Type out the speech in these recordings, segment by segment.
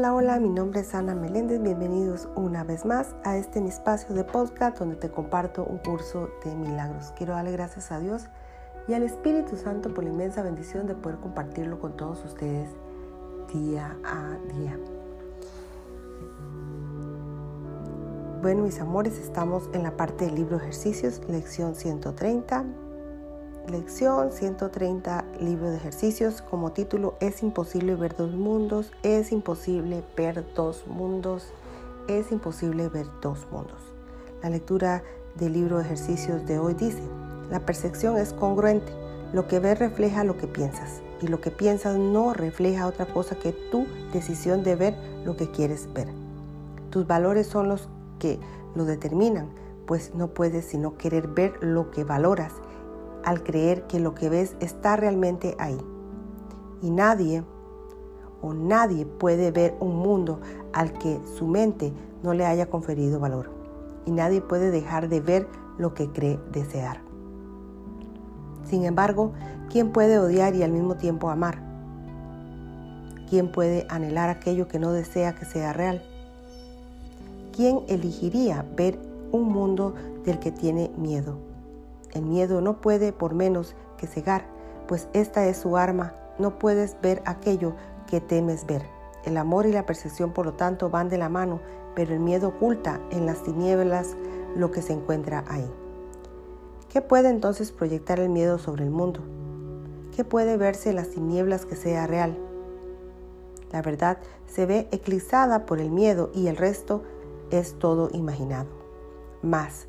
Hola, hola, mi nombre es Ana Meléndez. Bienvenidos una vez más a este espacio de podcast donde te comparto un curso de milagros. Quiero darle gracias a Dios y al Espíritu Santo por la inmensa bendición de poder compartirlo con todos ustedes día a día. Bueno, mis amores, estamos en la parte del libro ejercicios, lección 130. Lección 130, libro de ejercicios, como título Es imposible ver dos mundos, es imposible ver dos mundos, es imposible ver dos mundos. La lectura del libro de ejercicios de hoy dice, la percepción es congruente, lo que ves refleja lo que piensas y lo que piensas no refleja otra cosa que tu decisión de ver lo que quieres ver. Tus valores son los que lo determinan, pues no puedes sino querer ver lo que valoras al creer que lo que ves está realmente ahí. Y nadie o nadie puede ver un mundo al que su mente no le haya conferido valor. Y nadie puede dejar de ver lo que cree desear. Sin embargo, ¿quién puede odiar y al mismo tiempo amar? ¿Quién puede anhelar aquello que no desea que sea real? ¿Quién elegiría ver un mundo del que tiene miedo? El miedo no puede por menos que cegar, pues esta es su arma. No puedes ver aquello que temes ver. El amor y la percepción, por lo tanto, van de la mano, pero el miedo oculta en las tinieblas lo que se encuentra ahí. ¿Qué puede entonces proyectar el miedo sobre el mundo? ¿Qué puede verse en las tinieblas que sea real? La verdad se ve eclipsada por el miedo y el resto es todo imaginado. Más,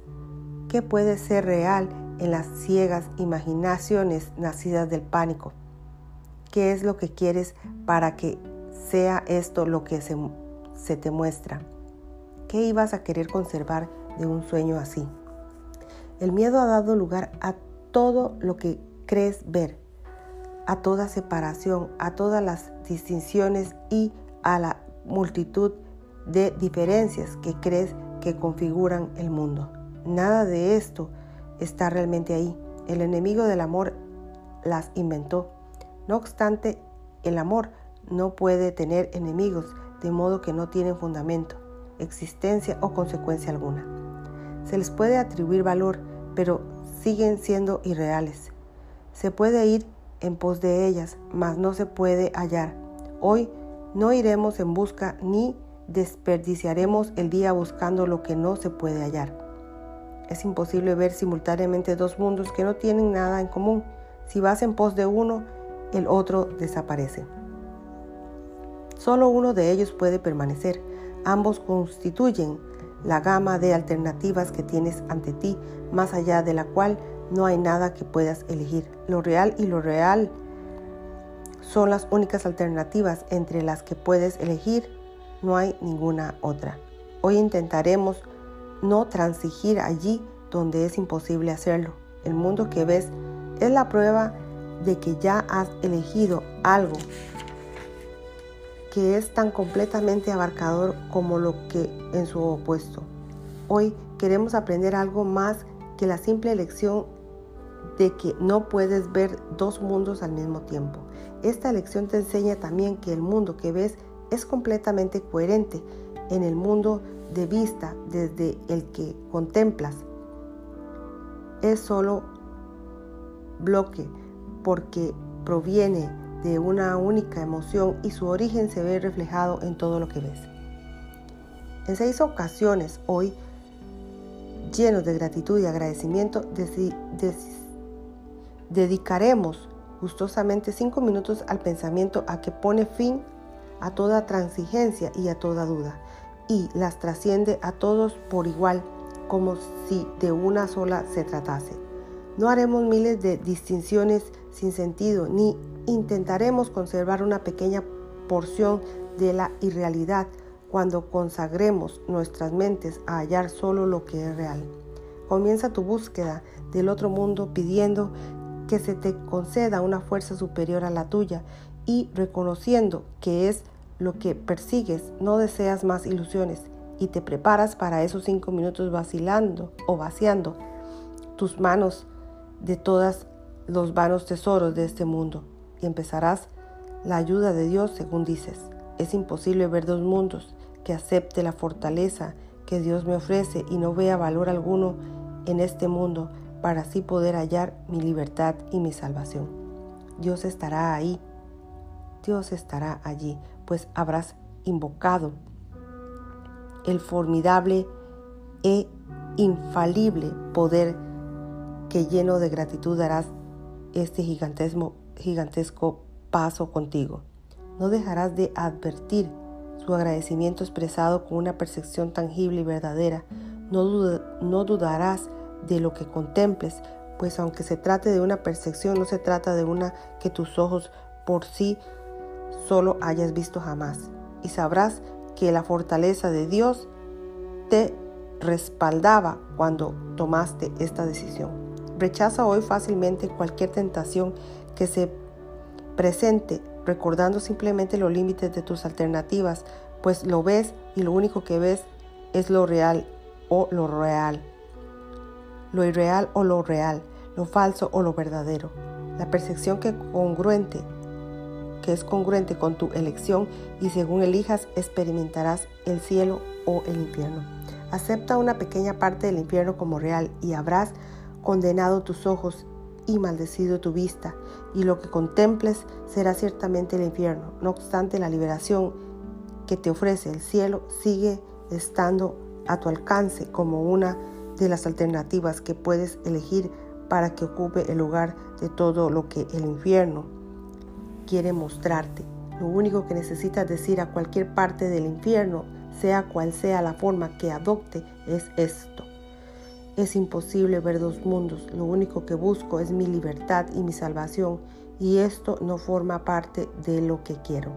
¿qué puede ser real en las ciegas imaginaciones nacidas del pánico. ¿Qué es lo que quieres para que sea esto lo que se, se te muestra? ¿Qué ibas a querer conservar de un sueño así? El miedo ha dado lugar a todo lo que crees ver, a toda separación, a todas las distinciones y a la multitud de diferencias que crees que configuran el mundo. Nada de esto está realmente ahí. El enemigo del amor las inventó. No obstante, el amor no puede tener enemigos, de modo que no tienen fundamento, existencia o consecuencia alguna. Se les puede atribuir valor, pero siguen siendo irreales. Se puede ir en pos de ellas, mas no se puede hallar. Hoy no iremos en busca ni desperdiciaremos el día buscando lo que no se puede hallar. Es imposible ver simultáneamente dos mundos que no tienen nada en común. Si vas en pos de uno, el otro desaparece. Solo uno de ellos puede permanecer. Ambos constituyen la gama de alternativas que tienes ante ti, más allá de la cual no hay nada que puedas elegir. Lo real y lo real son las únicas alternativas entre las que puedes elegir, no hay ninguna otra. Hoy intentaremos no transigir allí donde es imposible hacerlo. El mundo que ves es la prueba de que ya has elegido algo que es tan completamente abarcador como lo que en su opuesto. Hoy queremos aprender algo más que la simple elección de que no puedes ver dos mundos al mismo tiempo. Esta lección te enseña también que el mundo que ves es completamente coherente en el mundo de vista desde el que contemplas es solo bloque porque proviene de una única emoción y su origen se ve reflejado en todo lo que ves. En seis ocasiones hoy, llenos de gratitud y agradecimiento, dedicaremos gustosamente cinco minutos al pensamiento a que pone fin a toda transigencia y a toda duda y las trasciende a todos por igual, como si de una sola se tratase. No haremos miles de distinciones sin sentido, ni intentaremos conservar una pequeña porción de la irrealidad cuando consagremos nuestras mentes a hallar solo lo que es real. Comienza tu búsqueda del otro mundo pidiendo que se te conceda una fuerza superior a la tuya y reconociendo que es lo que persigues, no deseas más ilusiones y te preparas para esos cinco minutos vacilando o vaciando tus manos de todos los vanos tesoros de este mundo y empezarás la ayuda de Dios según dices. Es imposible ver dos mundos, que acepte la fortaleza que Dios me ofrece y no vea valor alguno en este mundo para así poder hallar mi libertad y mi salvación. Dios estará ahí, Dios estará allí, pues habrás invocado el formidable e infalible poder que lleno de gratitud darás este gigantesco, gigantesco paso contigo. No dejarás de advertir su agradecimiento expresado con una percepción tangible y verdadera. No, no dudarás de lo que contemples, pues aunque se trate de una percepción, no se trata de una que tus ojos por sí solo hayas visto jamás. Y sabrás que la fortaleza de Dios te respaldaba cuando tomaste esta decisión. Rechaza hoy fácilmente cualquier tentación que se presente, recordando simplemente los límites de tus alternativas, pues lo ves y lo único que ves es lo real o lo real, lo irreal o lo real, lo falso o lo verdadero. La percepción que congruente que es congruente con tu elección y según elijas experimentarás el cielo o el infierno. Acepta una pequeña parte del infierno como real y habrás condenado tus ojos y maldecido tu vista, y lo que contemples será ciertamente el infierno. No obstante, la liberación que te ofrece el cielo sigue estando a tu alcance como una de las alternativas que puedes elegir para que ocupe el lugar de todo lo que el infierno quiere mostrarte. Lo único que necesitas decir a cualquier parte del infierno, sea cual sea la forma que adopte, es esto. Es imposible ver dos mundos, lo único que busco es mi libertad y mi salvación, y esto no forma parte de lo que quiero.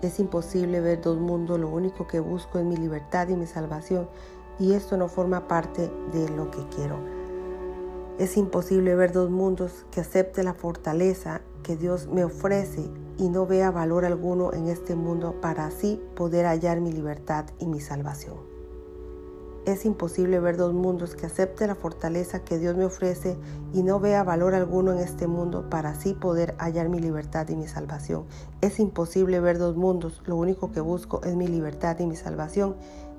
Es imposible ver dos mundos, lo único que busco es mi libertad y mi salvación, y esto no forma parte de lo que quiero. Es imposible ver dos mundos que acepte la fortaleza que Dios me ofrece y no vea valor alguno en este mundo para así poder hallar mi libertad y mi salvación. Es imposible ver dos mundos que acepte la fortaleza que Dios me ofrece y no vea valor alguno en este mundo para así poder hallar mi libertad y mi salvación. Es imposible ver dos mundos, lo único que busco es mi libertad y mi salvación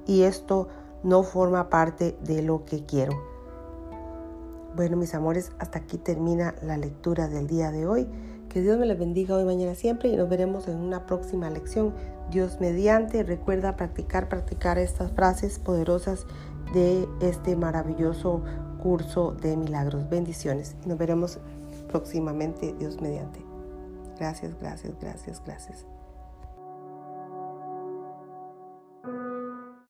y esto no forma parte de lo que quiero. Bueno, mis amores, hasta aquí termina la lectura del día de hoy. Que Dios me les bendiga hoy, mañana, siempre y nos veremos en una próxima lección. Dios mediante, recuerda practicar, practicar estas frases poderosas de este maravilloso curso de milagros. Bendiciones. Nos veremos próximamente, Dios mediante. Gracias, gracias, gracias, gracias.